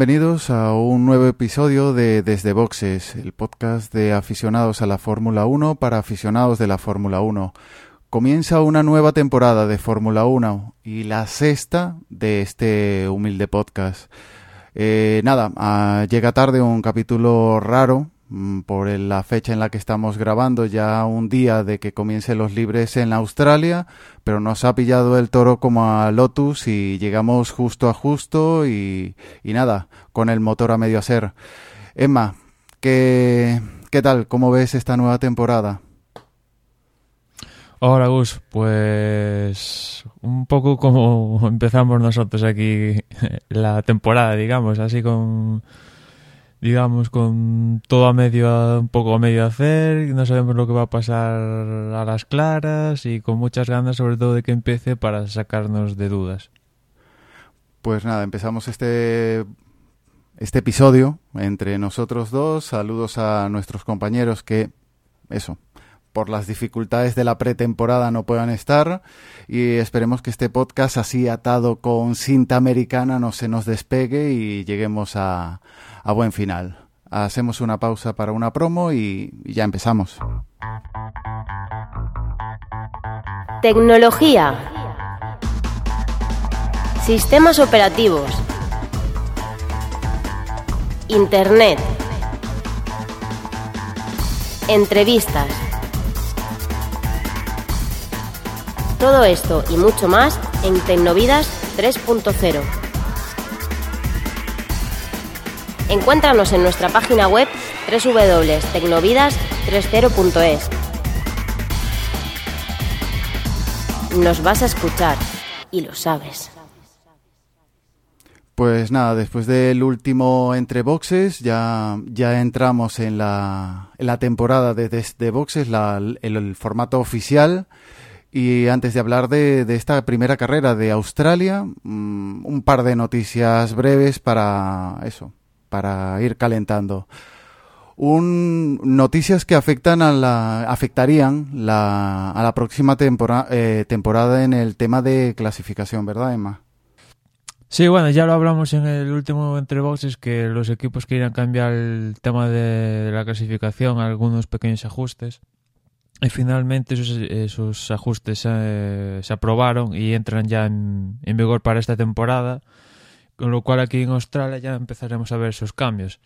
Bienvenidos a un nuevo episodio de Desde Boxes, el podcast de aficionados a la Fórmula 1 para aficionados de la Fórmula 1. Comienza una nueva temporada de Fórmula 1 y la sexta de este humilde podcast. Eh, nada, ah, llega tarde un capítulo raro por la fecha en la que estamos grabando, ya un día de que comiencen los libres en Australia, pero nos ha pillado el toro como a Lotus y llegamos justo a justo y, y nada, con el motor a medio hacer. Emma, ¿qué, ¿qué tal? ¿Cómo ves esta nueva temporada? Hola Gus, pues un poco como empezamos nosotros aquí la temporada, digamos, así con digamos con todo a medio un poco a medio hacer, no sabemos lo que va a pasar a las claras y con muchas ganas sobre todo de que empiece para sacarnos de dudas. Pues nada, empezamos este este episodio entre nosotros dos. Saludos a nuestros compañeros que eso, por las dificultades de la pretemporada no puedan estar y esperemos que este podcast así atado con cinta americana no se nos despegue y lleguemos a, a buen final. Hacemos una pausa para una promo y, ya empezamos. Tecnología. Sistemas operativos. Internet. Entrevistas. Todo esto y mucho más en Tecnovidas 3.0. Encuéntranos en nuestra página web www.tecnovidas30.es. Nos vas a escuchar y lo sabes. Pues nada, después del último entre boxes ya, ya entramos en la, temporada de Boxes, el, formato oficial. Y antes de hablar de, esta primera carrera de Australia, mmm, un par de noticias breves para eso, para ir calentando. Un, noticias que afectan a la, afectarían la, a la próxima tempora, eh, temporada en el tema de clasificación, ¿verdad, Emma? Sí, bueno, ya lo hablamos en el último entre boxes que los equipos querían cambiar el tema de, la clasificación, algunos pequeños ajustes. Y finalmente esos, esos ajustes eh, se aprobaron y entran ya en, en, vigor para esta temporada, con lo cual aquí en Australia ya empezaremos a ver esos cambios.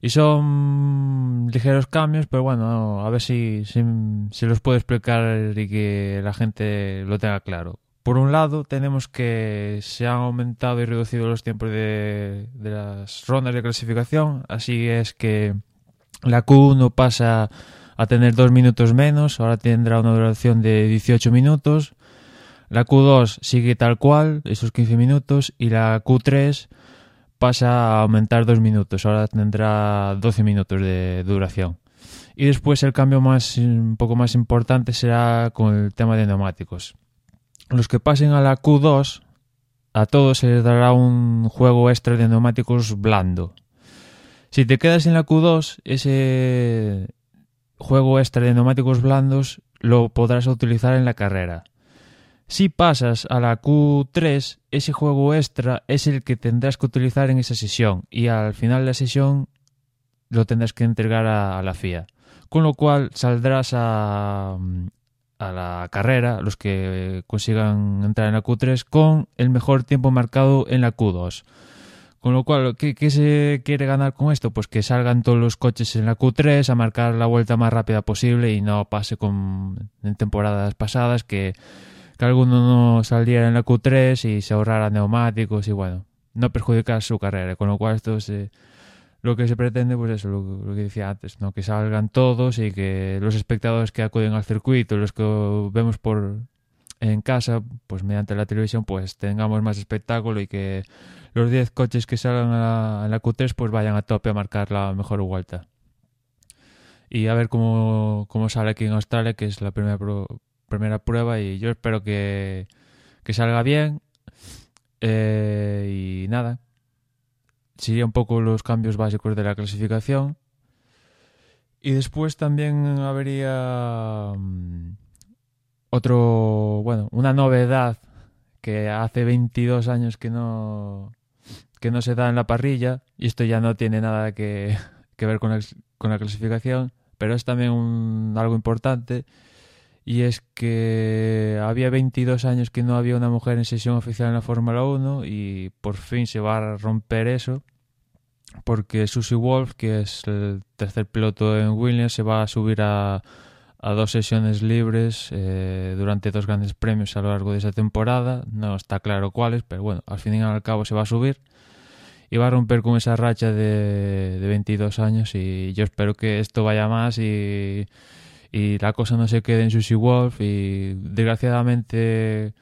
Y son ligeros cambios, pero bueno, a ver si, si, si los puedo explicar y que la gente lo tenga claro. Por un lado, tenemos que se han aumentado y reducido los tiempos de, de las rondas de clasificación, así es que la Q1 pasa a tener dos minutos menos, ahora tendrá una duración de 18 minutos. La Q2 sigue tal cual, esos 15 minutos, y la Q3 pasa a aumentar dos minutos, ahora tendrá 12 minutos de duración. Y después el cambio más un poco más importante será con el tema de neumáticos. Los que pasen a la Q2, a todos se les dará un juego extra de neumáticos blando. Si te quedas en la Q2, ese juego extra de neumáticos blandos lo podrás utilizar en la carrera. Si pasas a la Q3, ese juego extra es el que tendrás que utilizar en esa sesión y al final de la sesión lo tendrás que entregar a, la FIA. Con lo cual saldrás a, a la carrera, los que consigan entrar en la Q3, con el mejor tiempo marcado en la Q2. Con lo cual, ¿qué, ¿qué, se quiere ganar con esto? Pues que salgan todos los coches en la Q3 a marcar la vuelta más rápida posible y no pase como en temporadas pasadas que, que alguno no saliera en la Q3 y se ahorrara neumáticos y bueno, no perjudicar su carrera. Con lo cual, esto es eh, lo que se pretende, pues eso, lo, lo, que decía antes, ¿no? que salgan todos y que los espectadores que acuden al circuito, los que vemos por en casa, pues mediante la televisión, pues tengamos más espectáculo y que los 10 coches que salgan a la, a la, Q3 pues vayan a tope a marcar la mejor vuelta. Y a ver cómo, cómo sale aquí en Australia, que es la primera pro, primera prueba y yo espero que, que salga bien. Eh, y nada, sería un poco los cambios básicos de la clasificación. Y después también habría mm, otro, bueno, una novedad que hace 22 años que no que no se da en la parrilla y esto ya no tiene nada que, que ver con la, con la clasificación, pero es también un, algo importante y es que había 22 años que no había una mujer en sesión oficial en la Fórmula 1 y por fin se va a romper eso porque Susie Wolf, que es el tercer piloto en Williams, se va a subir a, a dos sesiones libres eh, durante dos grandes premios a lo largo de esa temporada. No está claro cuáles, pero bueno, al fin y al cabo se va a subir y va a romper con esa racha de, de 22 años y yo espero que esto vaya más y, y la cosa no se quede en Susie Wolf y desgraciadamente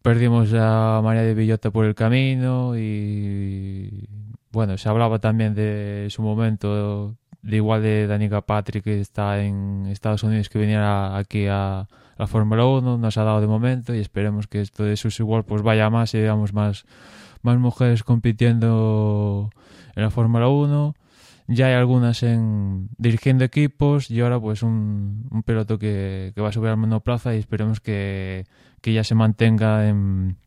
perdimos a María de Villota por el camino y bueno, se hablaba también de su momento de igual de Danica Patrick que está en Estados Unidos que viniera aquí a la Fórmula 1, nos ha dado de momento y esperemos que esto de Susie Wolf pues vaya más y veamos más más mujeres compitiendo en la Fórmula 1. Ya hay algunas en dirigiendo equipos y ahora pues un, un que, que, va a subir al monoplaza y esperemos que, que ya se mantenga en,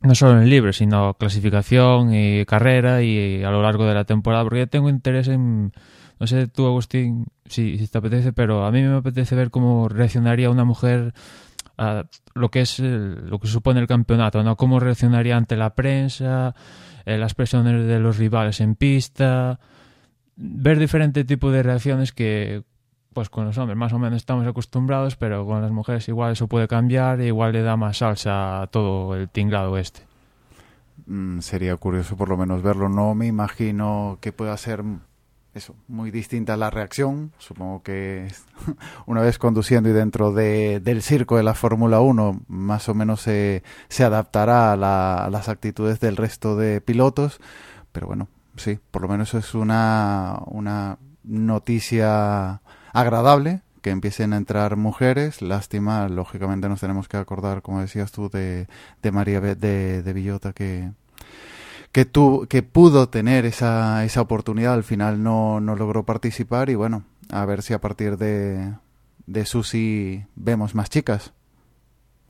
no solo en libre, sino clasificación y carrera y a lo largo de la temporada, porque yo tengo interés en, no sé tú Agustín, si, si te apetece, pero a mí me apetece ver cómo reaccionaría una mujer a lo que es el, lo que supone el campeonato, ¿no? Cómo reaccionaría ante la prensa, eh, las presiones de los rivales en pista, ver diferentes tipos de reacciones que pues con los hombres más o menos estamos acostumbrados, pero con las mujeres igual eso puede cambiar e igual le da más salsa a todo el tinglado este. Mm, sería curioso por lo menos verlo. No me imagino que pueda ser eso, muy distinta la reacción. Supongo que una vez conduciendo y dentro de, del circo de la Fórmula 1, más o menos se, se adaptará a, la, a, las actitudes del resto de pilotos. Pero bueno, sí, por lo menos es una, una noticia agradable que empiecen a entrar mujeres. Lástima, lógicamente nos tenemos que acordar, como decías tú, de, de María de, de Villota que que, tu, que pudo tener esa, esa oportunidad, al final no, no logró participar y bueno, a ver si a partir de, de Susi vemos más chicas.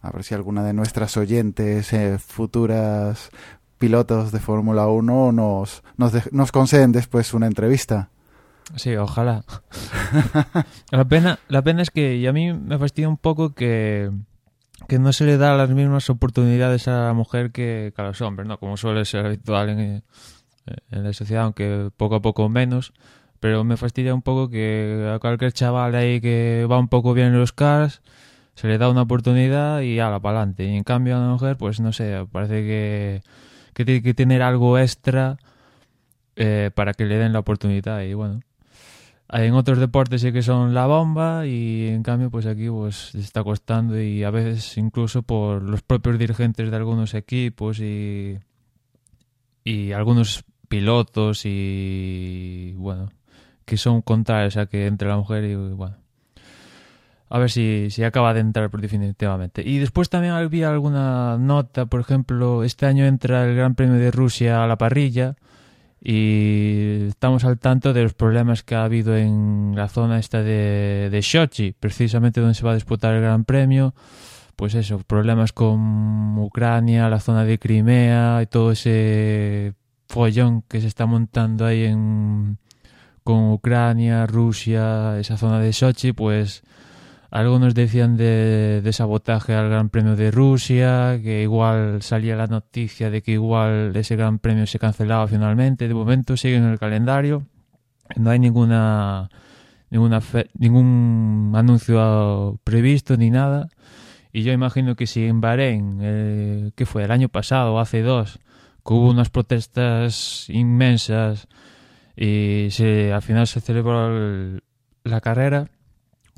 A ver si alguna de nuestras oyentes, eh, futuras pilotos de Fórmula 1 nos, nos, de, nos conceden después una entrevista. Sí, ojalá. la, pena, la pena es que y a mí me fastidia un poco que, que no se le da las mismas oportunidades a la mujer que, a los hombres, ¿no? Como suele ser habitual en, en, la sociedad, aunque poco a poco menos. Pero me fastidia un poco que a cualquier chaval ahí que va un poco bien en los cars se le da una oportunidad y ala, para adelante. Y en cambio a la mujer, pues no sé, parece que, que tiene que tener algo extra eh, para que le den la oportunidad. Y bueno, en otros deportes sí que son la bomba y en cambio pues aquí pues está costando y a veces incluso por los propios dirigentes de algunos equipos y y algunos pilotos y bueno que son contrarios a que entre la mujer y bueno a ver si, si acaba de entrar definitivamente. Y después también había alguna nota, por ejemplo, este año entra el Gran Premio de Rusia a la parrilla, y estamos al tanto de los problemas que ha habido en la zona esta de, de Sochi, precisamente donde se va a disputar el Gran Premio. Pues eso, problemas con Ucrania, la zona de Crimea y todo ese follón que se está montando ahí en, con Ucrania, Rusia, esa zona de Sochi, pues algunos decían de, sabotaje al Gran Premio de Rusia, que igual salía la noticia de que igual ese Gran Premio se cancelaba finalmente. De momento sigue en el calendario. No hay ninguna, ninguna fe, ningún anuncio previsto ni nada. Y yo imagino que si en Bahrein, eh, que fue el año pasado hace dos, que hubo unas protestas inmensas y se, al final se celebró el, la carrera,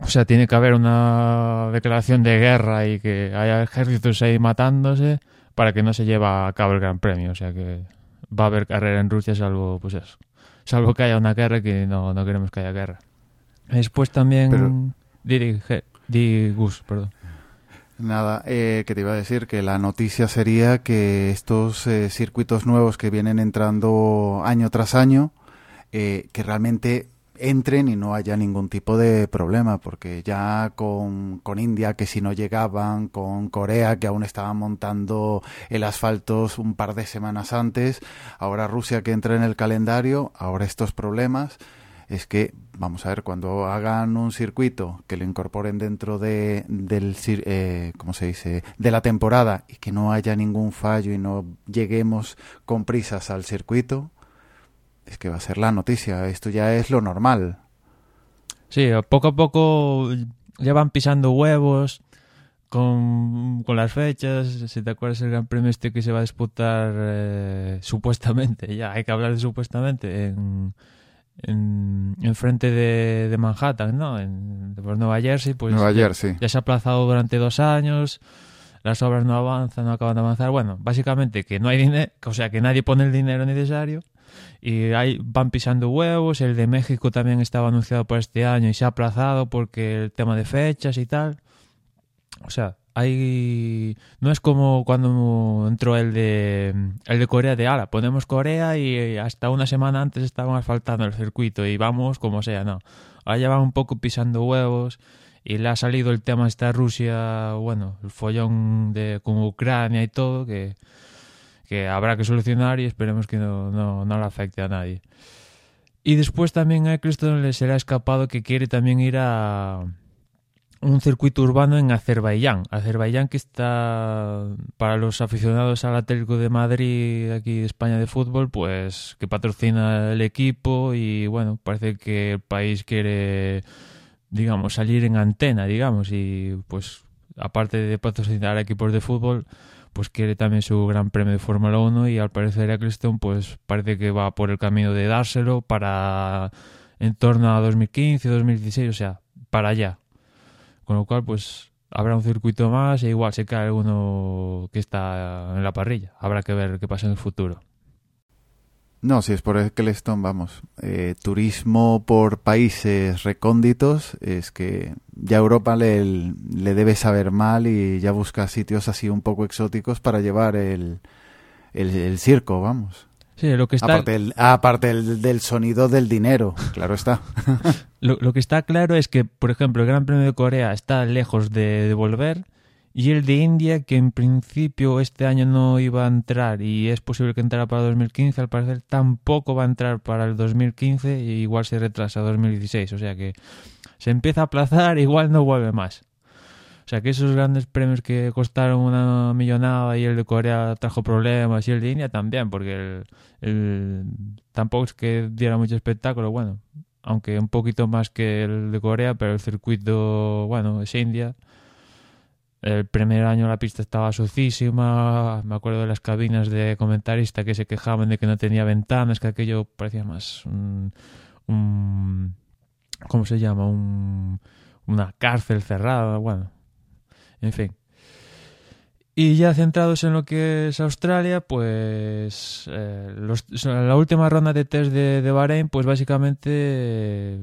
o sea, tiene que haber una declaración de guerra y que haya ejércitos ahí matándose para que no se lleve a cabo el Gran Premio. O sea que va a haber carrera en Rusia salvo, pues eso, salvo que haya una guerra que no, no queremos que haya guerra. Después también... Pero... Dirige, di Gus, perdón. Nada, eh, que te iba a decir que la noticia sería que estos eh, circuitos nuevos que vienen entrando año tras año, eh, que realmente entren y no haya ningún tipo de problema, porque ya con, con, India, que si no llegaban, con Corea, que aún estaban montando el asfalto un par de semanas antes, ahora Rusia que entra en el calendario, ahora estos problemas, es que, vamos a ver, cuando hagan un circuito que lo incorporen dentro de, del, eh, ¿cómo se dice?, de la temporada y que no haya ningún fallo y no lleguemos con prisas al circuito, es que va a ser la noticia. Esto ya es lo normal. Sí, poco a poco ya van pisando huevos con, con las fechas. Si te acuerdas el Gran Premio este que se va a disputar eh, supuestamente, ya hay que hablar de supuestamente, en, en, en frente de, de, Manhattan, ¿no? En pues, Nueva Jersey, pues Nueva Jersey. Ya, ya se ha aplazado durante dos años las obras no avanzan, no acaban de avanzar. Bueno, básicamente que no hay dinero, o sea, que nadie pone el dinero necesario y ahí van pisando huevos. El de México también estaba anunciado por este año y se ha aplazado porque el tema de fechas y tal. O sea, hay no es como cuando entró el de el de Corea de ala, ponemos Corea y hasta una semana antes estaban asfaltando el circuito y vamos como sea, no. Ahora ya van un poco pisando huevos y le ha salido el tema esta Rusia, bueno, el follón de con Ucrania y todo que que habrá que solucionar y esperemos que no, no, no le afecte a nadie. Y después también a Eccleston le será escapado que quiere también ir a un circuito urbano en Azerbaiyán. Azerbaiyán que está para los aficionados al Atlético de Madrid aquí de España de fútbol, pues que patrocina el equipo y bueno, parece que el país quiere digamos salir en antena, digamos, y pues aparte de patrocinar equipos de fútbol, pues quiere también su gran premio de Fórmula 1 y al parecer Eccleston pues parece que va por el camino de dárselo para en torno a 2015, 2016, o sea, para allá. Con lo cual pues habrá un circuito más e igual se cae alguno que está en la parrilla. Habrá que ver qué pasa en el futuro. No, si es por Eccleston, vamos. Eh, turismo por países recónditos, es que ya Europa le, le, debe saber mal y ya busca sitios así un poco exóticos para llevar el, el, el circo, vamos. Sí, lo que está... Aparte, el, aparte el, del sonido del dinero, claro está. lo, lo, que está claro es que, por ejemplo, el Gran Premio de Corea está lejos de, de volver y el de India, que en principio este año no iba a entrar y es posible que entrara para 2015, al parecer tampoco va a entrar para el 2015 e igual se retrasa a 2016. O sea que se empieza a aplazar, igual no vuelve más. O sea que esos grandes premios que costaron una millonada y el de Corea trajo problemas y el de India también, porque el, tampoco es que diera mucho espectáculo, bueno, aunque un poquito más que el de Corea, pero el circuito, bueno, es India el primer año la pista estaba sucísima, me acuerdo de las cabinas de comentarista que se quejaban de que no tenía ventanas, que aquello parecía más un, ¿cómo se llama? Un, una cárcel cerrada, bueno, en fin. Y ya centrados en lo que es Australia, pues eh, la última ronda de test de, de Bahrein, pues básicamente eh,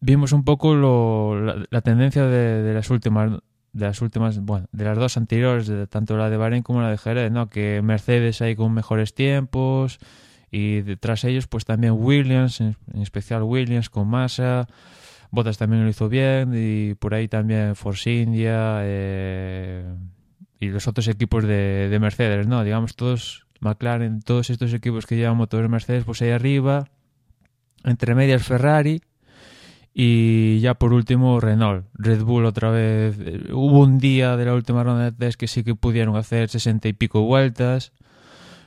vimos un poco la, tendencia de, de las últimas de las últimas, bueno, de las dos anteriores, tanto la de Bahrein como la de Jerez, ¿no? Que Mercedes ahí con mejores tiempos y detrás de ellos pues también Williams, en, especial Williams con Massa, Bottas también lo hizo bien y por ahí también Force India eh, y los otros equipos de, de, Mercedes, ¿no? Digamos todos McLaren, todos estos equipos que llevan motores Mercedes pues ahí arriba, entre medias Ferrari Y ya por último, Renault. Red Bull otra vez. Hubo un día de la última ronda de test que sí que pudieron hacer sesenta y pico vueltas.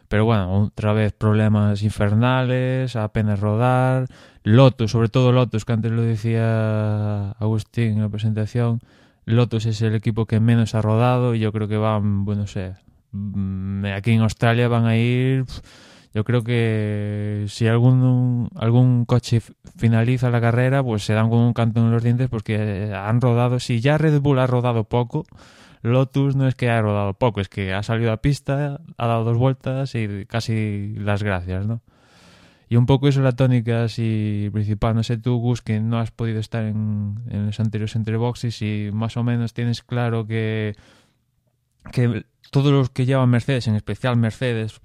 Pero bueno, otra vez problemas infernales, apenas rodar. Lotus, sobre todo Lotus, que antes lo decía Agustín en la presentación. Lotus es el equipo que menos ha rodado y yo creo que van, bueno, no sé. Mm, aquí en Australia van a ir. Pff, yo creo que si algún algún coche finaliza la carrera, pues se dan con un canto en los dientes porque han rodado. Si ya Red Bull ha rodado poco, Lotus no es que haya rodado poco, es que ha salido a pista, ha dado dos vueltas y casi las gracias, ¿no? Y un poco eso es la tónica así principal. No sé tú, Gus, que no has podido estar en, en los anteriores entre boxes y más o menos tienes claro que, que todos los que llevan Mercedes, en especial Mercedes,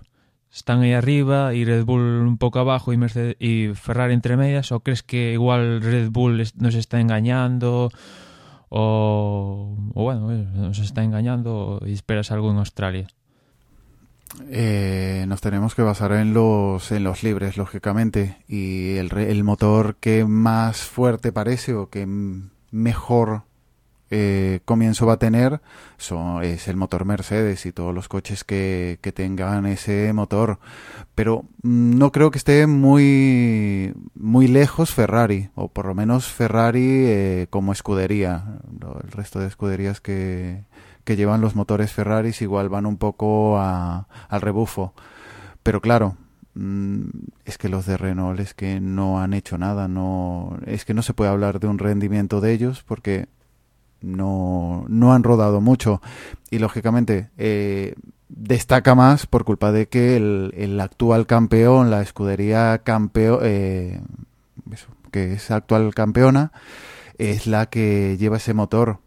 están ahí arriba y Red Bull un poco abajo y, Mercedes, y Ferrari entre medias? ¿O crees que igual Red Bull nos está engañando? O, bueno, nos está engañando y esperas algo en Australia. Eh, nos tenemos que basar en los, en los libres, lógicamente. Y el motor que más fuerte parece o que mejor eh, comienzo va a tener son, es el motor Mercedes y todos los coches que, tengan ese motor. Pero mm, no creo que esté muy, muy lejos Ferrari, o por lo menos Ferrari eh, como escudería. El resto de escuderías que, que llevan los motores Ferraris igual van un poco a, al rebufo. Pero claro, mm, es que los de Renault es que no han hecho nada, no es que no se puede hablar de un rendimiento de ellos porque no, no han rodado mucho y lógicamente eh, destaca más por culpa de que el, el actual campeón, la escudería campeón, eh, que es actual campeona, es la que lleva ese motor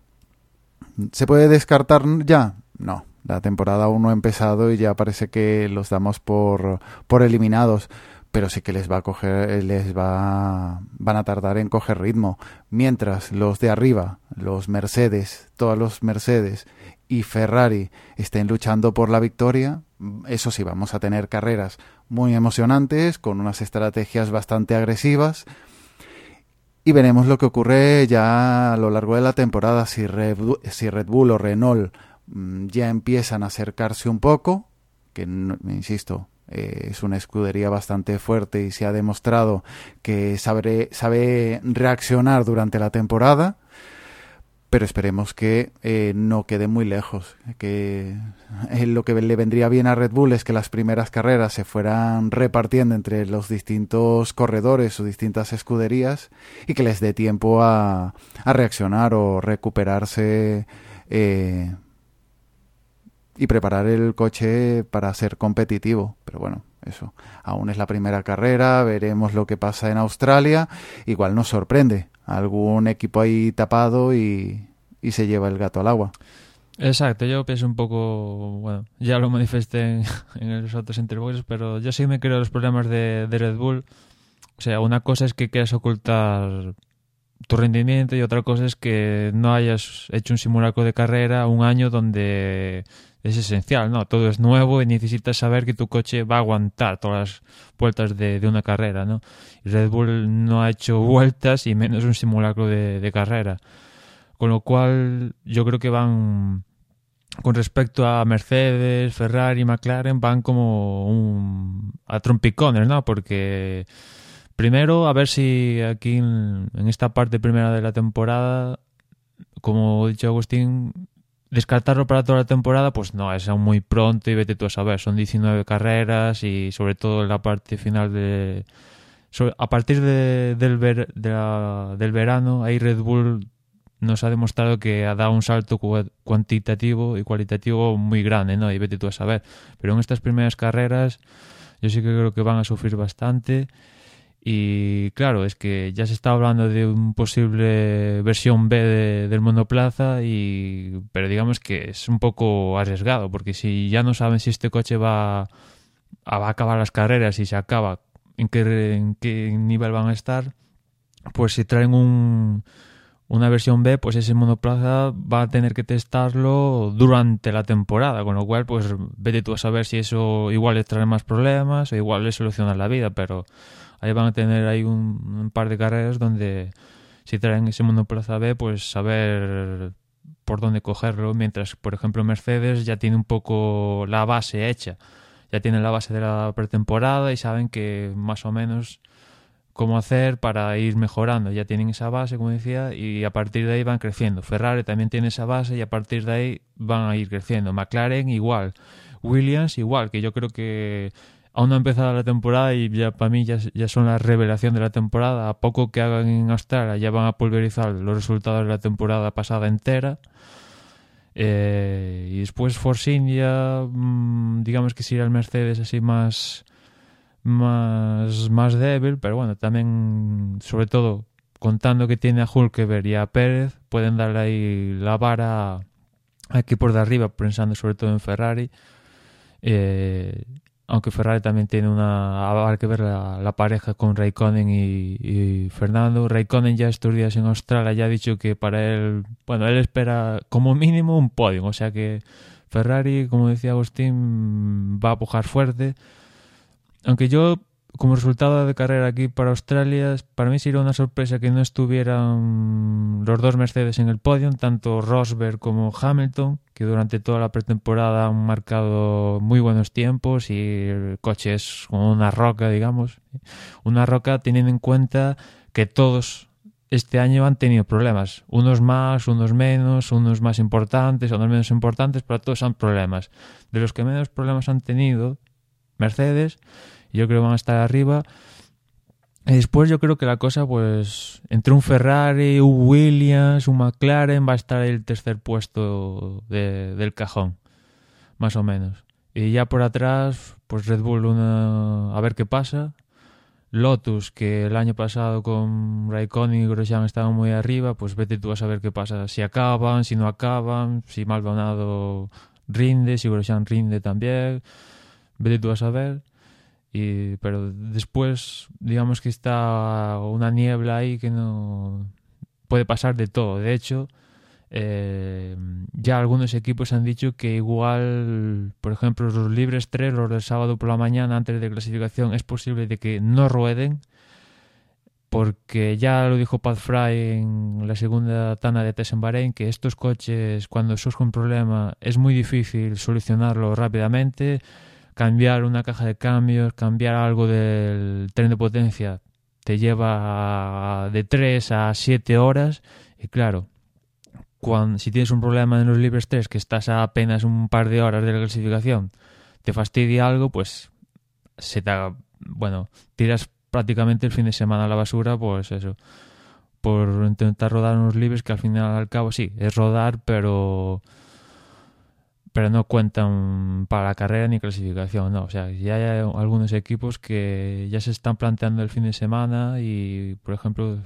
¿Se puede descartar ya? No. La temporada aún no ha empezado y ya parece que los damos por, por eliminados. Pero sí que les va a coger, les va, van a tardar en coger ritmo. Mientras los de arriba, los Mercedes, todos los Mercedes y Ferrari estén luchando por la victoria, eso sí, vamos a tener carreras muy emocionantes, con unas estrategias bastante agresivas, y veremos lo que ocurre ya a lo largo de la temporada, si Red, si Red Bull o Renault mm, ya empiezan a acercarse un poco, que insisto, eh, es una escudería bastante fuerte y se ha demostrado que sabe, sabe reaccionar durante la temporada pero esperemos que eh, no quede muy lejos. Que eh, lo que le vendría bien a Red Bull es que las primeras carreras se fueran repartiendo entre los distintos corredores o distintas escuderías y que les dé tiempo a, a reaccionar o recuperarse y preparar el coche para ser competitivo. Pero bueno, eso. Aún es la primera carrera, veremos lo que pasa en Australia. Igual nos sorprende algún equipo ahí tapado y, y se lleva el gato al agua. Exacto, yo pienso un poco, bueno, ya lo manifesté en, los otros interviews, pero yo sí me creo los problemas de, de, Red Bull. O sea, una cosa es que quieras ocultar tu rendimiento y otra cosa es que no hayas hecho un simulacro de carrera un año donde es esencial, ¿no? Todo es nuevo y necesitas saber que tu coche va a aguantar todas las vueltas de, de una carrera, ¿no? Red Bull no ha hecho vueltas y menos un simulacro de, de carrera. Con lo cual yo creo que van, con respecto a Mercedes, Ferrari, McLaren, van como un, a trompicones, ¿no? Porque primero a ver si aquí en, esta parte primera de la temporada, como ha dicho Agustín, descartarlo para toda la temporada, pues no, es aún muy pronto y vete tú a saber. Son 19 carreras y sobre todo en la parte final de... a partir de, del, de la, del verano, ahí Red Bull nos ha demostrado que ha dado un salto cuantitativo y cualitativo muy grande, ¿no? Y vete tú a saber. Pero en estas primeras carreras yo sí que creo que van a sufrir bastante y claro, es que ya se está hablando de un posible versión B de, del monoplaza, y, pero digamos que es un poco arriesgado, porque si ya no saben si este coche va a, va a acabar las carreras y se acaba, en qué, en qué nivel van a estar, pues si traen un, una versión B, pues ese monoplaza va a tener que testarlo durante la temporada, con lo cual, pues vete tú a saber si eso igual les trae más problemas o igual les soluciona la vida, pero ahí van a tener ahí un, par de carreras donde si traen ese monoplaza B, pues saber por dónde cogerlo, mientras, por ejemplo, Mercedes ya tiene un poco la base hecha, ya tiene la base de la pretemporada y saben que más o menos cómo hacer para ir mejorando. Ya tienen esa base, como decía, y a partir de ahí van creciendo. Ferrari también tiene esa base y a partir de ahí van a ir creciendo. McLaren igual. Williams igual, que yo creo que aún no ha empezado la temporada y ya para mí ya, son la revelación de la temporada. A poco que hagan en Australia ya van a pulverizar los resultados de la temporada pasada entera. Eh, y después Force India, mmm, digamos que sería el Mercedes así más, más, más débil, pero bueno, también, sobre todo, contando que tiene a Hulkeberg y a Pérez, pueden darle ahí la vara aquí por de arriba, pensando sobre todo en Ferrari. Eh, aunque Ferrari también tiene una. Habrá que ver la, pareja con Raikkonen y, y, Fernando. Raikkonen ya estos días en Australia ya ha dicho que para él. Bueno, él espera como mínimo un podio. O sea que Ferrari, como decía Agustín, va a pujar fuerte. Aunque yo como resultado de carrera aquí para Australia, para mí sería una sorpresa que no estuvieran los dos Mercedes en el podio, tanto Rosberg como Hamilton, que durante toda la pretemporada han marcado muy buenos tiempos y el coche es una roca, digamos. Una roca teniendo en cuenta que todos este año han tenido problemas, unos más, unos menos, unos más importantes, otros menos importantes, pero todos han problemas. De los que menos problemas han tenido, Mercedes, yo creo que van a estar arriba. Después yo creo que la cosa, pues, entre un Ferrari, un Williams, un McLaren, va a estar el tercer puesto del cajón, más o menos. Y ya por atrás, pues Red Bull, una, a ver qué pasa. Lotus, que el año pasado con Raikkonen y Grosjean estaban muy arriba, pues vete tú a saber qué pasa. Si acaban, si no acaban, si Maldonado rinde, si Grosjean rinde también. Vete tú a saber pero después, digamos que está una niebla ahí que no puede pasar de todo. De hecho, eh, ya algunos equipos han dicho que igual, por ejemplo, los libres 3, los del sábado por la mañana antes de clasificación, es posible de que no rueden, porque ya lo dijo Pat Fry en la segunda tanda de test en Bahrein, que estos coches, cuando surge un problema, es muy difícil solucionarlo rápidamente cambiar una caja de cambios, cambiar algo del tren de potencia, te lleva de 3 a 7 horas. Y claro, si tienes un problema en los libres 3, que estás a apenas un par de horas de la clasificación, te fastidia algo, pues se te, bueno, tiras prácticamente el fin de semana a la basura, pues eso, por intentar rodar unos libres que al final al cabo sí, es rodar, pero pero no cuentan para la carrera ni clasificación, no. O sea, ya hay algunos equipos que ya se están planteando el fin de semana y, por ejemplo,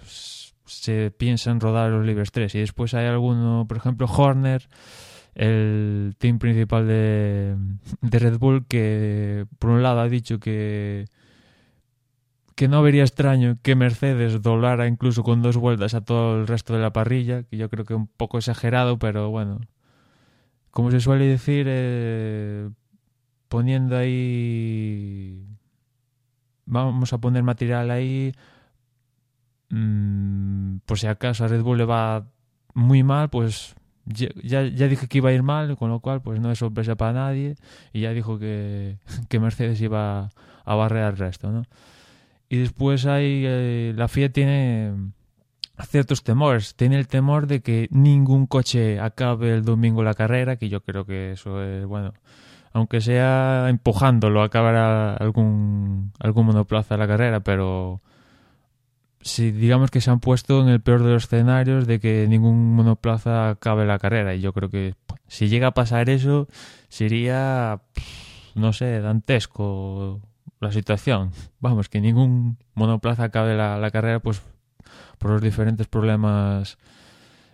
se piensan rodar los libres 3. Y después hay alguno, por ejemplo, Horner, el team principal de, de Red Bull, que por un lado ha dicho que que no vería extraño que Mercedes doblara incluso con dos vueltas a todo el resto de la parrilla, que yo creo que un poco exagerado, pero bueno, como se suele decir, eh, poniendo ahí, vamos a poner material ahí, mmm, por si acaso a Red Bull le va muy mal, pues ya, ya dije que iba a ir mal, con lo cual pues no es sorpresa para nadie, y ya dijo que, que Mercedes iba a barrer al resto, ¿no? Y después hay, eh, la FIA tiene ciertos temores. Tiene el temor de que ningún coche acabe el domingo la carrera, que yo creo que eso es, bueno, aunque sea empujándolo, acabará algún, algún monoplaza la carrera, pero si digamos que se han puesto en el peor de los escenarios de que ningún monoplaza acabe la carrera. Y yo creo que si llega a pasar eso, sería, no sé, dantesco la situación. Vamos, que ningún monoplaza acabe la, la carrera, pues por los diferentes problemas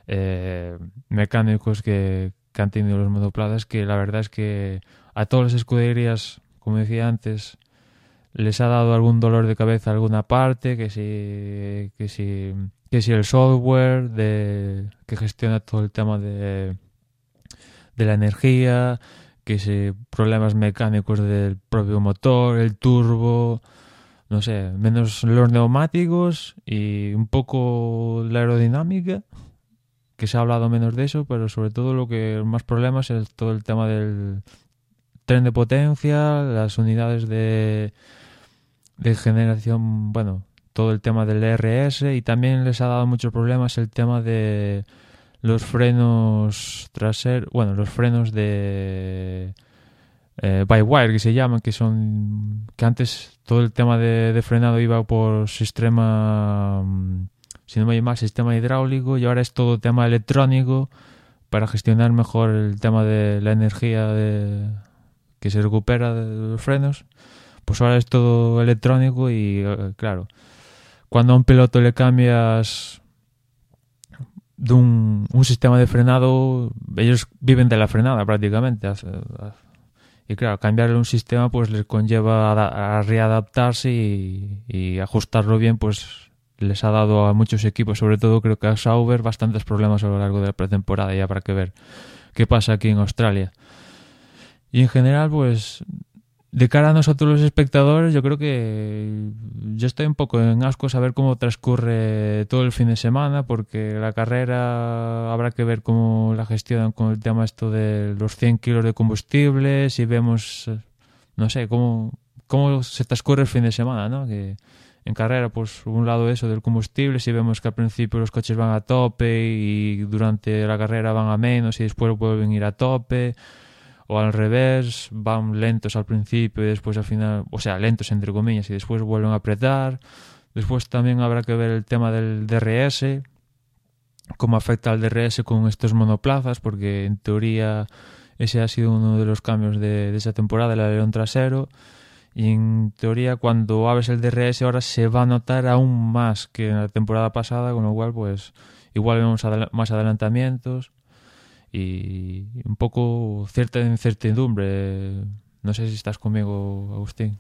eh, mecánicos que, han tenido los monoplazas, que la verdad es que a todas las escuderías, como decía antes, les ha dado algún dolor de cabeza alguna parte, que si, que si, que si el software de, que gestiona todo el tema de, de la energía, que si problemas mecánicos del propio motor, el turbo, no sé, menos los neumáticos y un poco la aerodinámica, que se ha hablado menos de eso, pero sobre todo lo que más problemas es todo el tema del tren de potencia, las unidades de, de generación, bueno, todo el tema del DRS y también les ha dado muchos problemas el tema de los frenos traseros, bueno, los frenos de eh, by wire que se llaman, que son que antes todo el tema de, frenado iba por sistema, mm, si no me mal, sistema hidráulico y ahora es todo tema electrónico para gestionar mejor el tema de la energía de, que se recupera de los frenos. pues ahora es todo electrónico y eh, claro, cuando a un piloto le cambias de un, un, sistema de frenado, ellos viven de la frenada prácticamente. Y claro, cambiarle un sistema pues les conlleva a, a readaptarse y, y, ajustarlo bien, pues les ha dado a muchos equipos, sobre todo creo que a Sauber, bastantes problemas a lo largo de la pretemporada y habrá que ver qué pasa aquí en Australia. Y en general, pues de cara a nosotros los espectadores, yo creo que yo estoy un poco en asco saber cómo transcurre todo el fin de semana, porque la carrera habrá que ver cómo la gestionan con el tema esto de los 100 kilos de combustible, si vemos, no sé, cómo, cómo se transcurre el fin de semana, ¿no? Que en carrera, pues un lado eso del combustible, si vemos que al principio los coches van a tope y durante la carrera van a menos y después pueden ir a tope o al revés, van lentos al principio y después al final, o sea, lentos entre comillas y después vuelven a apretar. Después también habrá que ver el tema del DRS, cómo afecta al DRS con estos monoplazas, porque en teoría ese ha sido uno de los cambios de, de esa temporada, el alerón trasero. Y en teoría cuando abres el DRS ahora se va a notar aún más que en la temporada pasada, con lo cual pues igual vemos más adelantamientos y un poco cierta incertidumbre. No sé si estás conmigo, Agustín.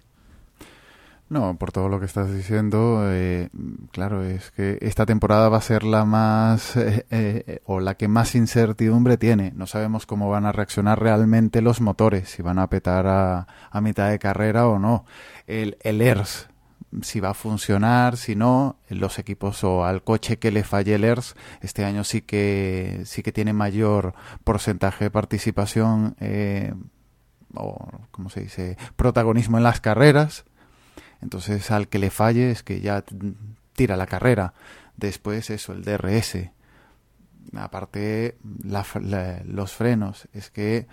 No, por todo lo que estás diciendo, eh, claro, es que esta temporada va a ser la más eh, eh, o la que más incertidumbre tiene. No sabemos cómo van a reaccionar realmente los motores, si van a petar a, a mitad de carrera o no. El, el ERS, si va a funcionar, si no, los equipos o al coche que le falle el ERS, este año sí que sí que tiene mayor porcentaje de participación eh, o como se dice, protagonismo en las carreras. Entonces al que le falle es que ya tira la carrera. Después eso, el DRS. Aparte la, los frenos, es que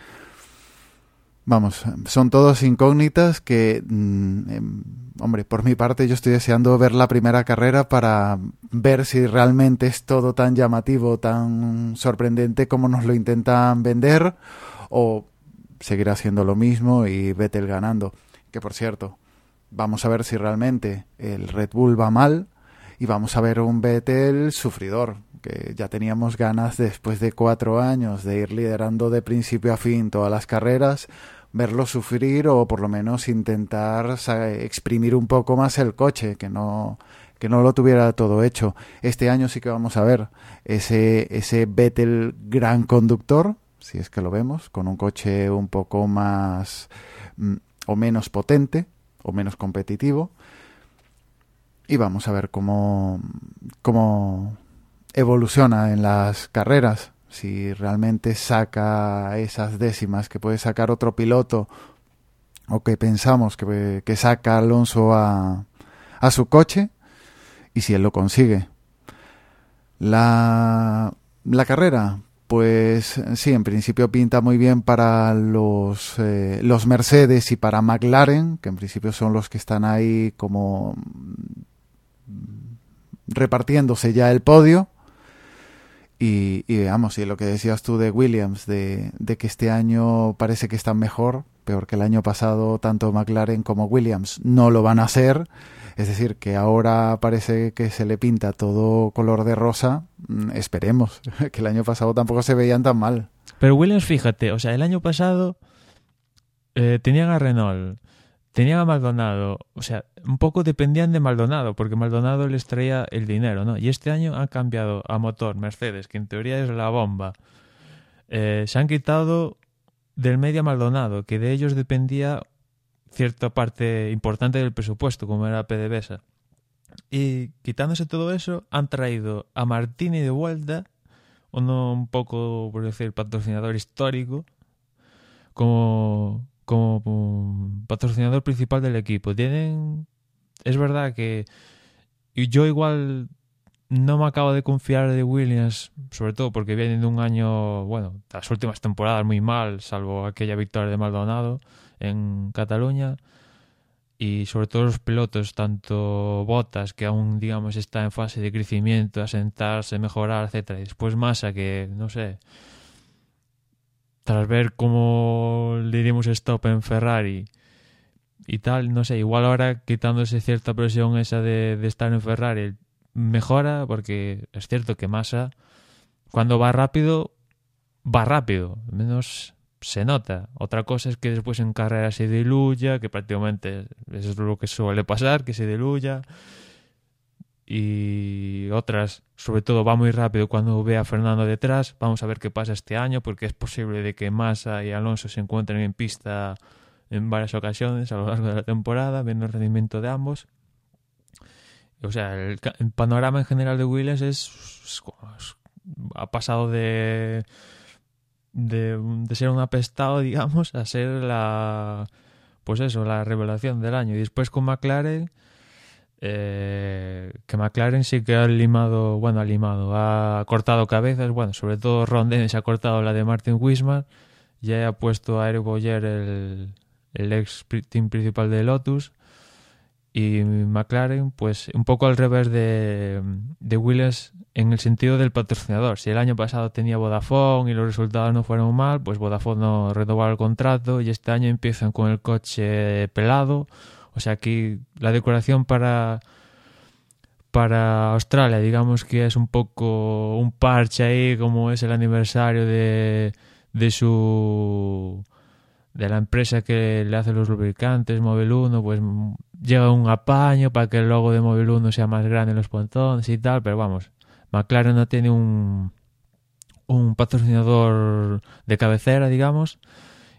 Vamos, son todos incógnitas que, mm, hombre, por mi parte yo estoy deseando ver la primera carrera para ver si realmente es todo tan llamativo, tan sorprendente como nos lo intentan vender o seguirá siendo lo mismo y Vettel ganando. Que por cierto, vamos a ver si realmente el Red Bull va mal y vamos a ver un Vettel sufridor, que ya teníamos ganas después de cuatro años de ir liderando de principio a fin todas las carreras, verlo sufrir o por lo menos intentar exprimir un poco más el coche, que no que no lo tuviera todo hecho. Este año sí que vamos a ver ese ese Vettel gran conductor, si es que lo vemos, con un coche un poco más mm, o menos potente o menos competitivo. Y vamos a ver cómo cómo evoluciona en las carreras si realmente saca esas décimas que puede sacar otro piloto o que pensamos que, que saca Alonso a, a su coche y si él lo consigue. La, la carrera, pues sí, en principio pinta muy bien para los, eh, los Mercedes y para McLaren, que en principio son los que están ahí como repartiéndose ya el podio. Y, y veamos, y lo que decías tú de Williams, de, que este año parece que están mejor, peor que el año pasado, tanto McLaren como Williams no lo van a hacer. Es decir, que ahora parece que se le pinta todo color de rosa. Mm, esperemos, que el año pasado tampoco se veían tan mal. Pero Williams, fíjate, o sea, el año pasado eh, tenían a Renault, tenían a Maldonado, o sea, un poco dependían de Maldonado, porque Maldonado les traía el dinero, ¿no? Y este año han cambiado a motor Mercedes, que en teoría es la bomba. Eh, se han quitado del medio Maldonado, que de ellos dependía cierta parte importante del presupuesto, como era PDVSA. Y quitándose todo eso, han traído a Martini de vuelta, uno un poco, por decir, patrocinador histórico, como como patrocinador principal del equipo. Tienen. Es verdad que. yo igual no me acabo de confiar de Williams, sobre todo porque vienen de un año, bueno, las últimas temporadas muy mal, salvo aquella victoria de Maldonado en Cataluña. Y sobre todo los pilotos, tanto Botas, que aún, digamos, está en fase de crecimiento, asentarse, mejorar, etcétera. Y después Massa, que, no sé, tras ver cómo le dimos stop en Ferrari y tal, no sé, igual ahora quitándose cierta presión esa de, de estar en Ferrari mejora porque es cierto que Massa cuando va rápido va rápido, menos se nota. Otra cosa es que después en carrera se diluya, que prácticamente eso es lo que suele pasar, que se diluya. Y otras, sobre todo, va muy rápido cuando ve a Fernando detrás. Vamos a ver qué pasa este año, porque es posible de que Massa y Alonso se encuentren en pista en varias ocasiones a lo largo de la temporada, viendo el rendimiento de ambos. O sea, el, panorama en general de Williams es, ha pasado de, de, ser un apestado, digamos, a ser la pues eso, la revelación del año. Y después con McLaren, eh, que McLaren sí que ha limado, bueno, ha limado, ha cortado cabezas, bueno, sobre todo Ron Dennis ha cortado la de Martin Wismar, ya ha puesto a Eric Boyer el, el ex team principal de Lotus y McLaren pues un poco al revés de, de en el sentido del patrocinador. Si el año pasado tenía Vodafone y los resultados no fueron mal, pues Vodafone no renovó el contrato y este año empiezan con el coche pelado. O sea, aquí la decoración para para Australia, digamos que es un poco un parche ahí, como es el aniversario de, de su de la empresa que le hace los lubricantes, Mobil 1, pues llega un apaño para que el logo de Mobil 1 sea más grande en los pontones y tal, pero vamos, McLaren no tiene un, un patrocinador de cabecera, digamos,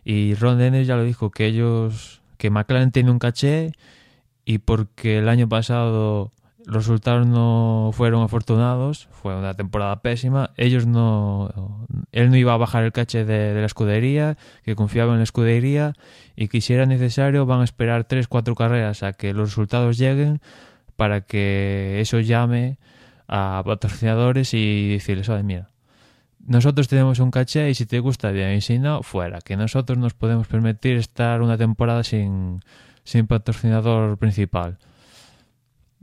y Ron Dennis ya lo dijo, que ellos, que McLaren tiene un caché y porque el año pasado los resultados no fueron afortunados, fue una temporada pésima. Ellos no, él no iba a bajar el caché de, la escudería, que confiaba en la escudería y que si era necesario van a esperar tres, cuatro carreras a que los resultados lleguen para que eso llame a patrocinadores y decirles, oye, mira, nosotros tenemos un caché y si te gusta bien y si no, fuera, que nosotros nos podemos permitir estar una temporada sin, sin patrocinador principal.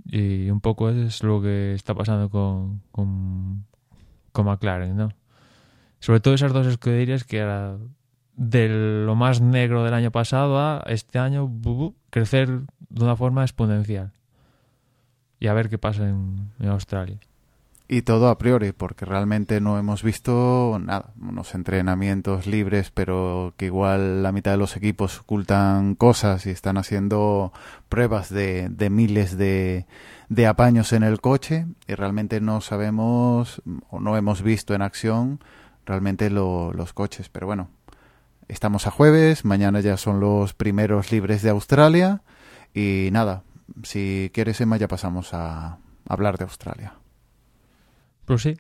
Y un poco es lo que está pasando con, con, McLaren, ¿no? Sobre todo esas dos escuderías que era de lo más negro del año pasado a este año crecer de una forma exponencial. Y a ver qué pasa en Australia. Y todo a priori, porque realmente no hemos visto nada, unos entrenamientos libres, pero que igual la mitad de los equipos ocultan cosas y están haciendo pruebas de, de miles de, de apaños en el coche y realmente no sabemos o no hemos visto en acción realmente los coches. Pero bueno, estamos a jueves, mañana ya son los primeros libres de Australia y nada, si quieres Emma ya pasamos a hablar de Australia. Sí.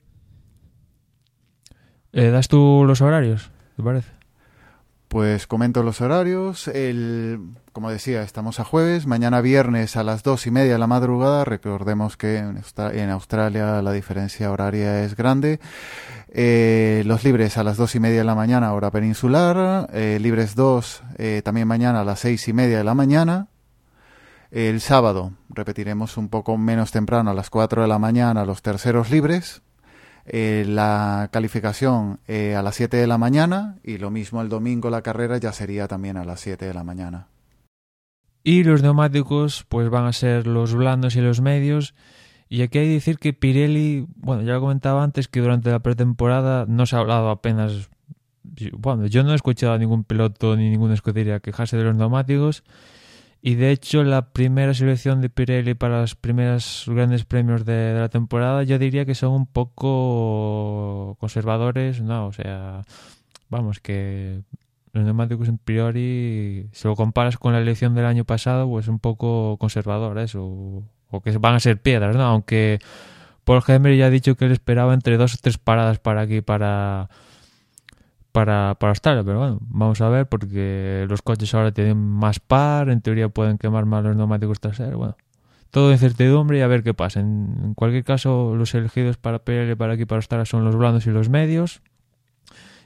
Eh, ¿Das tú los horarios? ¿Te parece? Pues comento los horarios. El, como decía, estamos a jueves. Mañana viernes a las dos y media de la madrugada. Recordemos que en Australia la diferencia horaria es grande. Eh, los libres a las dos y media de la mañana, hora peninsular. Eh, libres 2 también mañana a las seis y media de la mañana. El sábado repetiremos un poco menos temprano a las 4 de la mañana los terceros libres. Eh, la calificación eh, a las 7 de la mañana y lo mismo el domingo la carrera ya sería también a las 7 de la mañana. Y los neumáticos pues van a ser los blandos y los medios. Y aquí hay que decir que Pirelli, bueno, ya lo comentaba antes que durante la pretemporada no se ha hablado apenas bueno, yo no he escuchado a ningún piloto ni ninguna escudería quejarse de los neumáticos y de hecho, la primera selección de Pirelli para los primeros grandes premios de, la temporada, yo diría que son un poco conservadores, ¿no? O sea, vamos, que los neumáticos en priori, si lo comparas con la elección del año pasado, pues un poco conservador eso, o que van a ser piedras, ¿no? Aunque Paul Hemmer ya ha dicho que él esperaba entre dos o tres paradas para aquí, para para, para pero bueno, vamos a ver porque los coches ahora tienen más par, en teoría pueden quemar más los neumáticos traseros, bueno, todo incertidumbre y a ver qué pasa. En, cualquier caso, los elegidos para PL para aquí para Australia son los blandos y los medios.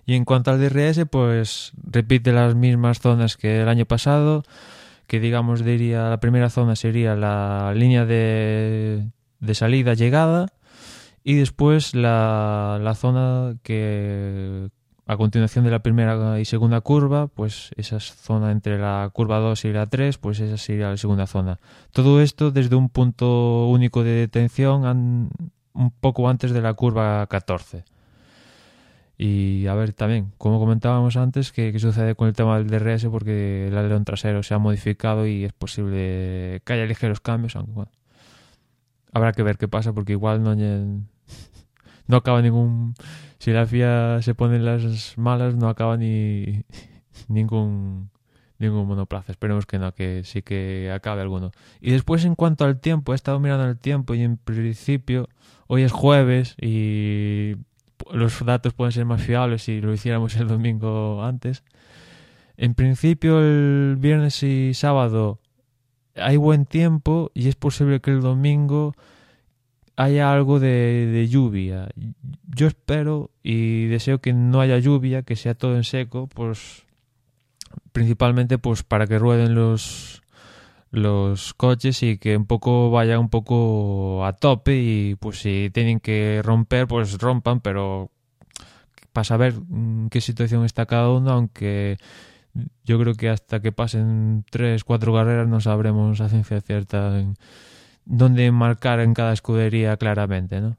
Y en cuanto al DRS, pues repite las mismas zonas que el año pasado, que digamos diría la primera zona sería la línea de, de salida llegada y después la, la zona que a continuación de la primera y segunda curva, pues esa zona entre la curva 2 y la 3, pues esa sería la segunda zona. Todo esto desde un punto único de detención un poco antes de la curva 14. Y a ver también, como comentábamos antes, qué, sucede con el tema del DRS porque el alerón trasero se ha modificado y es posible que haya ligeros cambios, aunque bueno, habrá que ver qué pasa porque igual no, no acaba ningún si la FIA se pone las malas, no acaba ni ningún ningún monoplaza. Esperemos que no, que sí que acabe alguno. Y después, en cuanto al tiempo, he estado mirando el tiempo y en principio, hoy es jueves y los datos pueden ser más fiables si lo hiciéramos el domingo antes. En principio, el viernes y sábado hay buen tiempo y es posible que el domingo haya algo de, lluvia. Yo espero y deseo que no haya lluvia, que sea todo en seco, pues principalmente pues para que rueden los los coches y que un poco vaya un poco a tope y pues si tienen que romper pues rompan pero para saber en qué situación está cada uno aunque yo creo que hasta que pasen tres cuatro carreras no sabremos a ciencia cierta en, dónde marcar en cada escudería claramente, ¿no?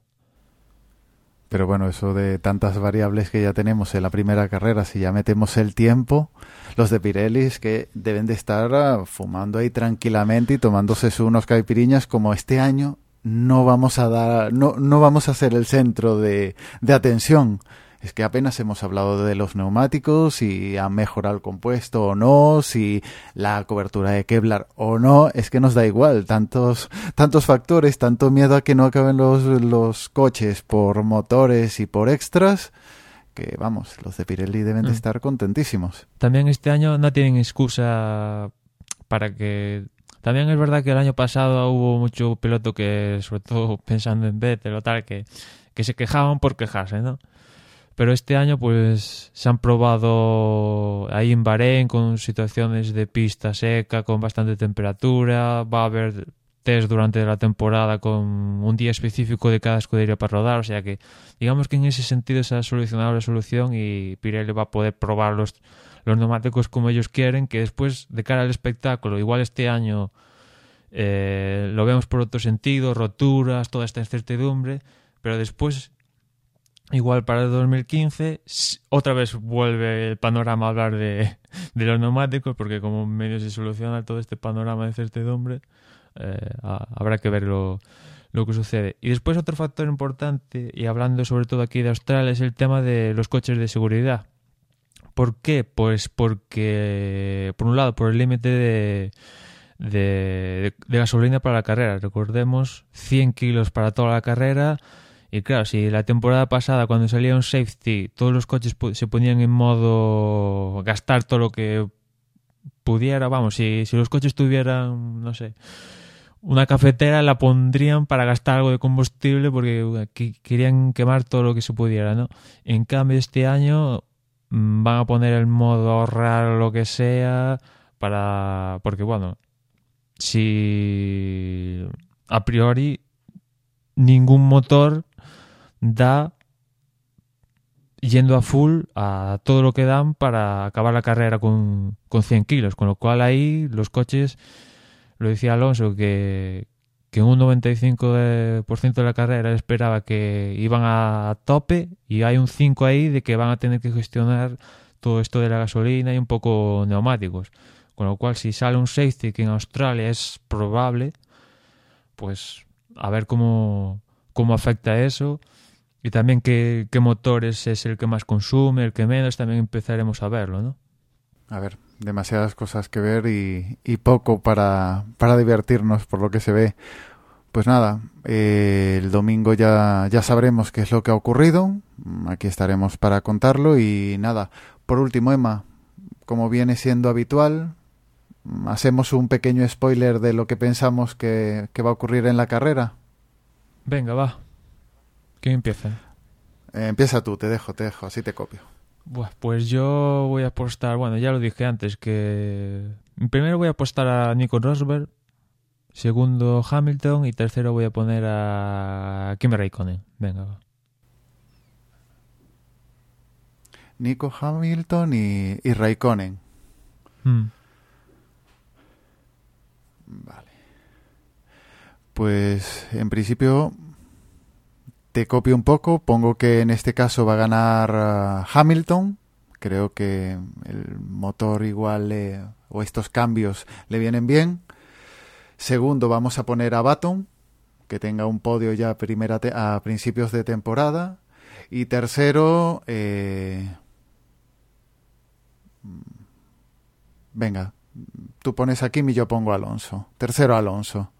Pero bueno, eso de tantas variables que ya tenemos en la primera carrera, si ya metemos el tiempo, los de Pirelli que deben de estar ah, fumando ahí tranquilamente y tomándose unos caipiriñas como este año no vamos a dar, no, no vamos a ser el centro de, de atención es que apenas hemos hablado de los neumáticos, si han mejorado el compuesto o no, si la cobertura de Kevlar o no, es que nos da igual, tantos, tantos factores, tanto miedo a que no acaben los, los coches por motores y por extras, que vamos, los de Pirelli deben de mm. estar contentísimos. También este año no tienen excusa para que también es verdad que el año pasado hubo mucho piloto que, sobre todo pensando en Vettel o tal, que, que se quejaban por quejarse, ¿no? Pero este año pues se han probado ahí en Bahrein con situaciones de pista seca, con bastante temperatura, va a haber test durante la temporada con un día específico de cada escudería para rodar, o sea que digamos que en ese sentido se ha solucionado la solución y Pirelli va a poder probar los, los neumáticos como ellos quieren, que después de cara al espectáculo, igual este año eh, lo vemos por otro sentido, roturas, toda esta incertidumbre, pero después Igual para el 2015, otra vez vuelve el panorama a hablar de, los neumáticos, porque como medio se soluciona todo este panorama de certidumbre, eh, habrá que ver lo, que sucede. Y después otro factor importante, y hablando sobre todo aquí de Australia, es el tema de los coches de seguridad. ¿Por qué? Pues porque, por un lado, por el límite de, de, de gasolina para la carrera. Recordemos, 100 kilos para toda la carrera y claro, si la temporada pasada cuando salía un safety todos los coches se ponían en modo gastar todo lo que pudiera, vamos, si, si los coches tuvieran, no sé, una cafetera la pondrían para gastar algo de combustible porque querían quemar todo lo que se pudiera, ¿no? En cambio este año mm, van a poner el modo ahorrar lo que sea para porque bueno, si a priori ningún motor da yendo a full a todo lo que dan para acabar la carrera con, con 100 kilos, con lo cual ahí los coches, lo decía Alonso, que, que en un 95% de la carrera esperaba que iban a, tope y hay un 5 ahí de que van a tener que gestionar todo esto de la gasolina y un poco neumáticos. Con lo cual si sale un safety que en Australia es probable, pues a ver cómo, cómo afecta eso y también qué, qué motores es el que más consume, el que menos, también empezaremos a verlo, ¿no? A ver, demasiadas cosas que ver y, y poco para, para divertirnos por lo que se ve. Pues nada, eh, el domingo ya, ya sabremos qué es lo que ha ocurrido. Aquí estaremos para contarlo. Y nada, por último, Emma, como viene siendo habitual, hacemos un pequeño spoiler de lo que pensamos que, que va a ocurrir en la carrera. Venga, va. ¿Quién empieza? Eh, empieza tú, te dejo, te dejo, así te copio. pues yo voy a apostar, bueno, ya lo dije antes, que primero voy a apostar a Nico Rosberg, segundo Hamilton y tercero voy a poner a Kimi Raikkonen. Venga, va. Nico Hamilton y, y Raikkonen. Mm. Vale. Pues en principio copio un poco, pongo que en este caso va a ganar uh, Hamilton, creo que el motor igual le- o estos cambios le vienen bien. Segundo vamos a poner a Baton, que tenga un podio ya primera te- a principios de temporada. Y tercero, eh, venga, tú pones a Kim y yo pongo a Alonso. Tercero Alonso.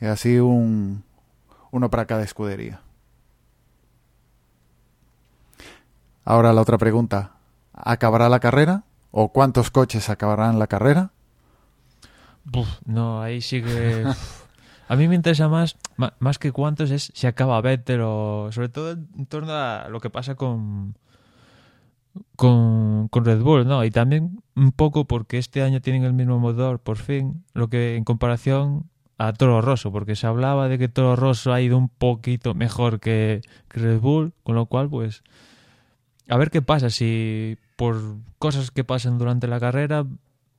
Y así un, uno para cada escudería. Ahora la otra pregunta. ¿Acabará la carrera? ¿O cuántos coches acabarán la carrera? No, ahí sí que... A mí me interesa más, más que cuántos, es si acaba Vettel o... Sobre todo en torno a lo que pasa con... Con, Red Bull, ¿no? Y también un poco porque este año tienen el mismo motor, por fin, lo que en comparación a Toro Rosso, porque se hablaba de que Toro Rosso ha ido un poquito mejor que Red Bull, con lo cual, pues, a ver qué pasa, si por cosas que pasan durante la carrera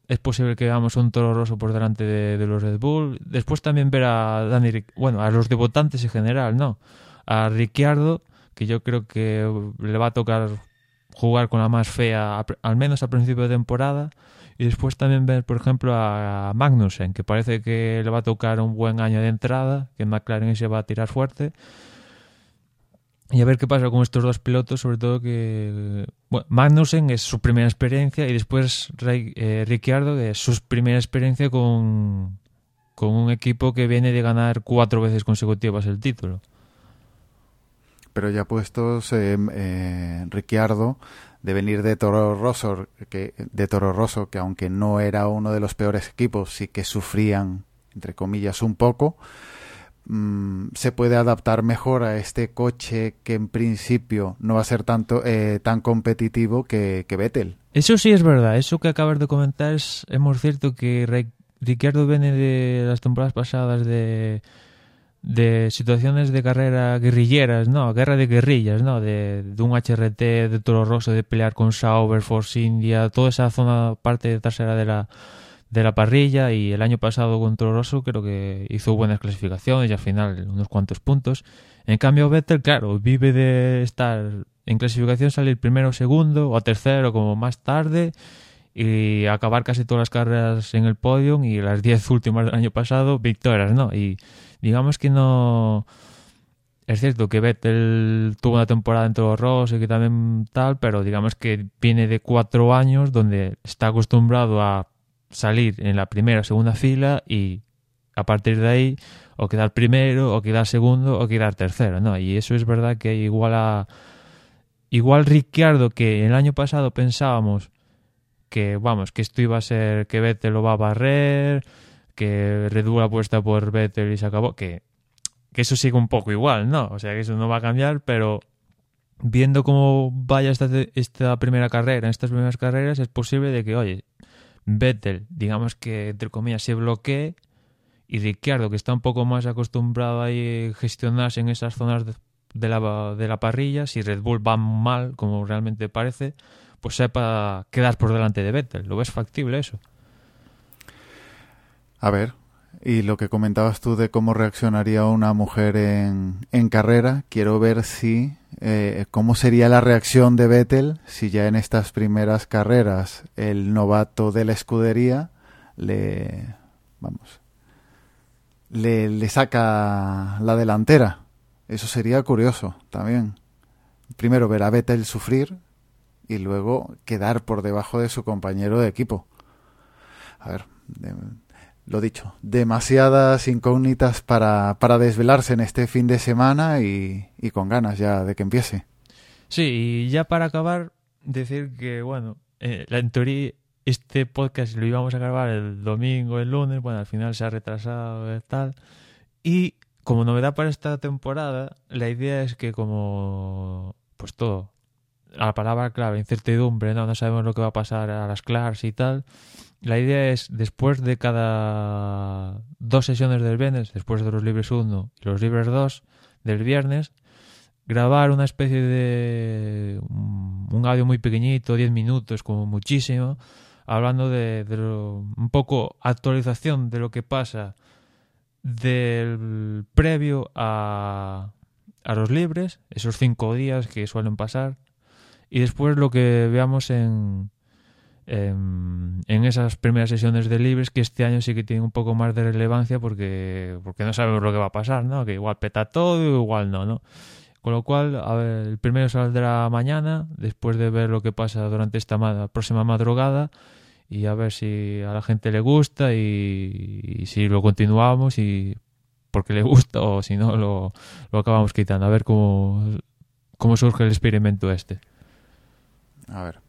es posible que veamos un Toro Rosso por delante de, los Red Bull. Después también ver a Dani, bueno, a los debutantes en general, ¿no? A Ricciardo, que yo creo que le va a tocar jugar con la más fea, al menos al principio de temporada. Y después también ver, por ejemplo, a Magnussen, que parece que le va a tocar un buen año de entrada, que McLaren se va a tirar fuerte. Y a ver qué pasa con estos dos pilotos, sobre todo que bueno, Magnussen es su primera experiencia y después eh, Ricciardo es su primera experiencia con, con un equipo que viene de ganar cuatro veces consecutivas el título. Pero ya puestos, eh, eh, Ricciardo, de venir de Toro Rosso, que, de Toro Rosso, que aunque no era uno de los peores equipos, sí que sufrían, entre comillas, un poco, mm, se puede adaptar mejor a este coche que en principio no va a ser tanto eh, tan competitivo que, que Vettel. Eso sí es verdad, eso que acabas de comentar es, es cierto que Ri- Ricciardo viene de las temporadas pasadas de, de situaciones de carrera guerrilleras, ¿no? Guerra de guerrillas, ¿no? De, de un HRT, de Toro Rosso, de pelear con Sauber, Force India, toda esa zona, parte trasera de la, de la parrilla y el año pasado con Toro Rosso creo que hizo buenas clasificaciones y al final unos cuantos puntos. En cambio Vettel, claro, vive de estar en clasificación, salir primero, segundo o tercero como más tarde y acabar casi todas las carreras en el podio y las 10 últimas del año pasado victorias, ¿no? Y digamos que no... Es cierto que Vettel tuvo una temporada en Toro Rosso y que también tal, pero digamos que viene de cuatro años donde está acostumbrado a salir en la primera o segunda fila y a partir de ahí o quedar primero o quedar segundo o quedar tercero, ¿no? Y eso es verdad que igual a igual Ricciardo que el año pasado pensábamos que vamos, que esto iba a ser que Vettel lo va a barrer, que Red Bull apuesta por Vettel y se acabó, que que eso sigue un poco igual, ¿no? O sea, que eso no va a cambiar, pero viendo cómo vaya esta, esta primera carrera, en estas primeras carreras, es posible de que, oye, Vettel, digamos que entre comillas se bloquee y Ricciardo, que está un poco más acostumbrado a gestionarse en esas zonas de, de la, de la parrilla, si Red Bull va mal, como realmente parece, pues sepa quedar por delante de Vettel. ¿Lo ves factible eso? A ver, y lo que comentabas tú de cómo reaccionaría una mujer en, en carrera, quiero ver si eh, cómo sería la reacción de Vettel si ya en estas primeras carreras el novato de la escudería le vamos le, le saca la delantera. Eso sería curioso también. Primero ver a Vettel sufrir y luego quedar por debajo de su compañero de equipo. A ver, lo dicho, demasiadas incógnitas para, para desvelarse en este fin de semana y, y, con ganas ya de que empiece. Sí, y ya para acabar, decir que, bueno, eh, en teoría este podcast lo íbamos a grabar el domingo, el lunes, bueno, al final se ha retrasado y tal. Y como novedad para esta temporada, la idea es que como, pues todo, la palabra clave, incertidumbre, no, no sabemos lo que va a pasar a las clases y tal. La idea es, después de cada dos sesiones del viernes, después de los libres 1 y los libres 2 del viernes, grabar una especie de un audio muy pequeñito, 10 minutos como muchísimo, hablando de, de lo, un poco actualización de lo que pasa del previo a, a los libres, esos cinco días que suelen pasar, y después lo que veamos en, en, en, esas primeras sesiones de libres que este año sí que tiene un poco más de relevancia porque, porque no sabemos lo que va a pasar, ¿no? Que igual peta todo, igual no, ¿no? Con lo cual, a ver, el primero saldrá mañana, después de ver lo que pasa durante esta ma próxima madrugada y a ver si a la gente le gusta y, y si lo continuamos y porque le gusta o si no lo, lo acabamos quitando. A ver cómo, cómo surge el experimento este. A ver.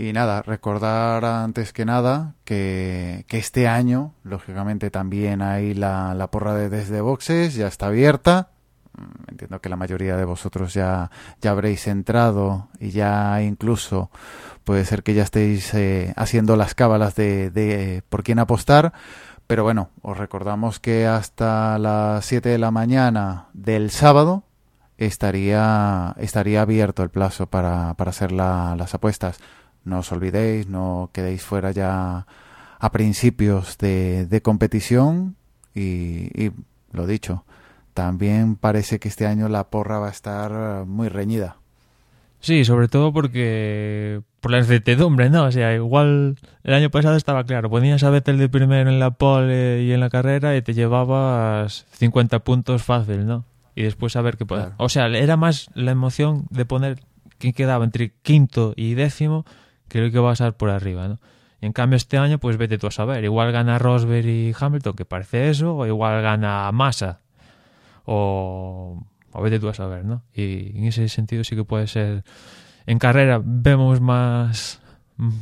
Y nada, recordar antes que nada que, este año, lógicamente también hay la, porra de Desde Boxes, ya está abierta. Entiendo que la mayoría de vosotros ya, ya habréis entrado y ya incluso puede ser que ya estéis eh, haciendo las cábalas de, de por quién apostar. Pero bueno, os recordamos que hasta las 7 de la mañana del sábado estaría, estaría abierto el plazo para, para hacer la, las apuestas. No os olvidéis, no quedéis fuera ya a principios de, de competición y, y, lo dicho, también parece que este año la porra va a estar muy reñida. Sí, sobre todo porque por la incertidumbre, ¿no? O sea, igual el año pasado estaba claro, ponías a Vettel de primero en la pole y en la carrera y te llevabas 50 puntos fácil, ¿no? Y después a ver qué puede. Claro. O sea, era más la emoción de poner quién quedaba entre quinto y décimo lo que va a estar por arriba, ¿no? En cambio este año, pues vete tú a saber. Igual gana Rosberg y Hamilton, que parece eso, o igual gana Massa. O, o vete tú a saber, ¿no? Y en ese sentido sí que puede ser en carrera vemos más,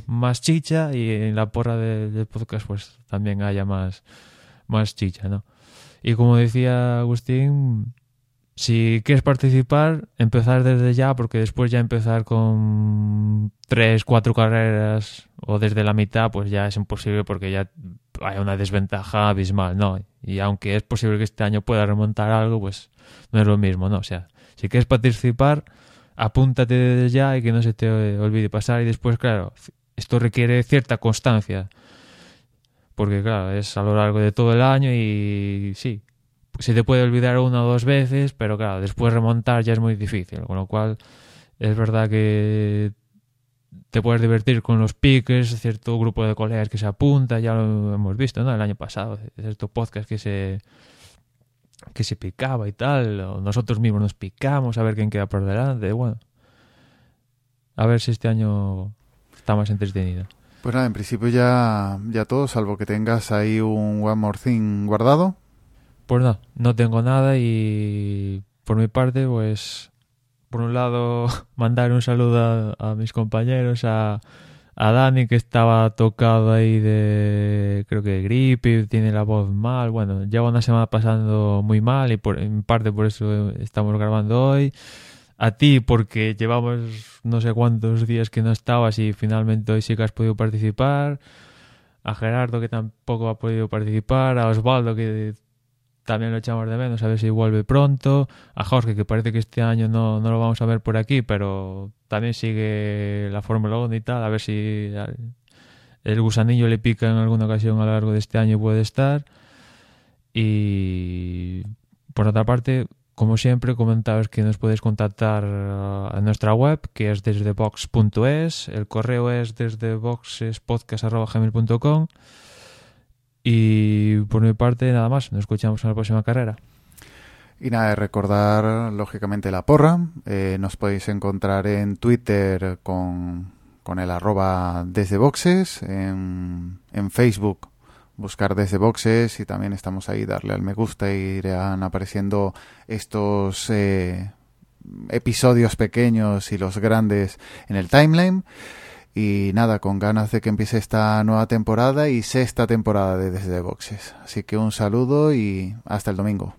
más chicha y en la porra del de podcast pues también haya más, más chicha, ¿no? Y como decía Agustín, si quieres participar, empezar desde ya, porque después ya empezar con tres, cuatro carreras o desde la mitad, pues ya es imposible porque ya hay una desventaja abismal, ¿no? Y aunque es posible que este año pueda remontar algo, pues no es lo mismo, ¿no? O sea, si quieres participar, apúntate desde ya y que no se te olvide pasar. Y después, claro, esto requiere cierta constancia. Porque, claro, es a lo largo de todo el año y sí, se te puede olvidar una o dos veces, pero claro, después remontar ya es muy difícil. Con lo cual, es verdad que te puedes divertir con los piques, cierto grupo de colegas que se apunta, ya lo hemos visto, ¿no? El año pasado, cierto podcast que se que se picaba y tal, nosotros mismos nos picamos a ver quién queda por delante, bueno. A ver si este año está más entretenido. Pues nada, en principio ya, ya todo, salvo que tengas ahí un One More Thing guardado. Pues no, no tengo nada y por mi parte, pues, por un lado, mandar un saludo a, mis compañeros, a, a Dani que estaba tocado ahí de creo que gripe, tiene la voz mal, bueno, lleva una semana pasando muy mal y por, en parte por eso estamos grabando hoy. A ti porque llevamos no sé cuántos días que no estabas y finalmente hoy sí que has podido participar. A Gerardo que tampoco ha podido participar, a Osvaldo que también lo echamos de menos, a ver si vuelve pronto. A Jorge, que parece que este año no, no lo vamos a ver por aquí, pero también sigue la Fórmula 1 y tal, a ver si el gusanillo le pica en alguna ocasión a lo largo de este año puede estar. Y por otra parte, como siempre, comentaros que nos podéis contactar a nuestra web, que es desde box.es, el correo es desde boxespodcast.gmail.com y por mi parte, nada más. Nos escuchamos en la próxima carrera. Y nada, recordar lógicamente la porra. Eh, nos podéis encontrar en Twitter con, con el arroba desde boxes, en, en, Facebook buscar desde boxes y también estamos ahí, darle al me gusta y irán apareciendo estos eh, episodios pequeños y los grandes en el timeline. Y nada, con ganas de que empiece esta nueva temporada y sexta temporada de Desde Boxes. Así que un saludo y hasta el domingo.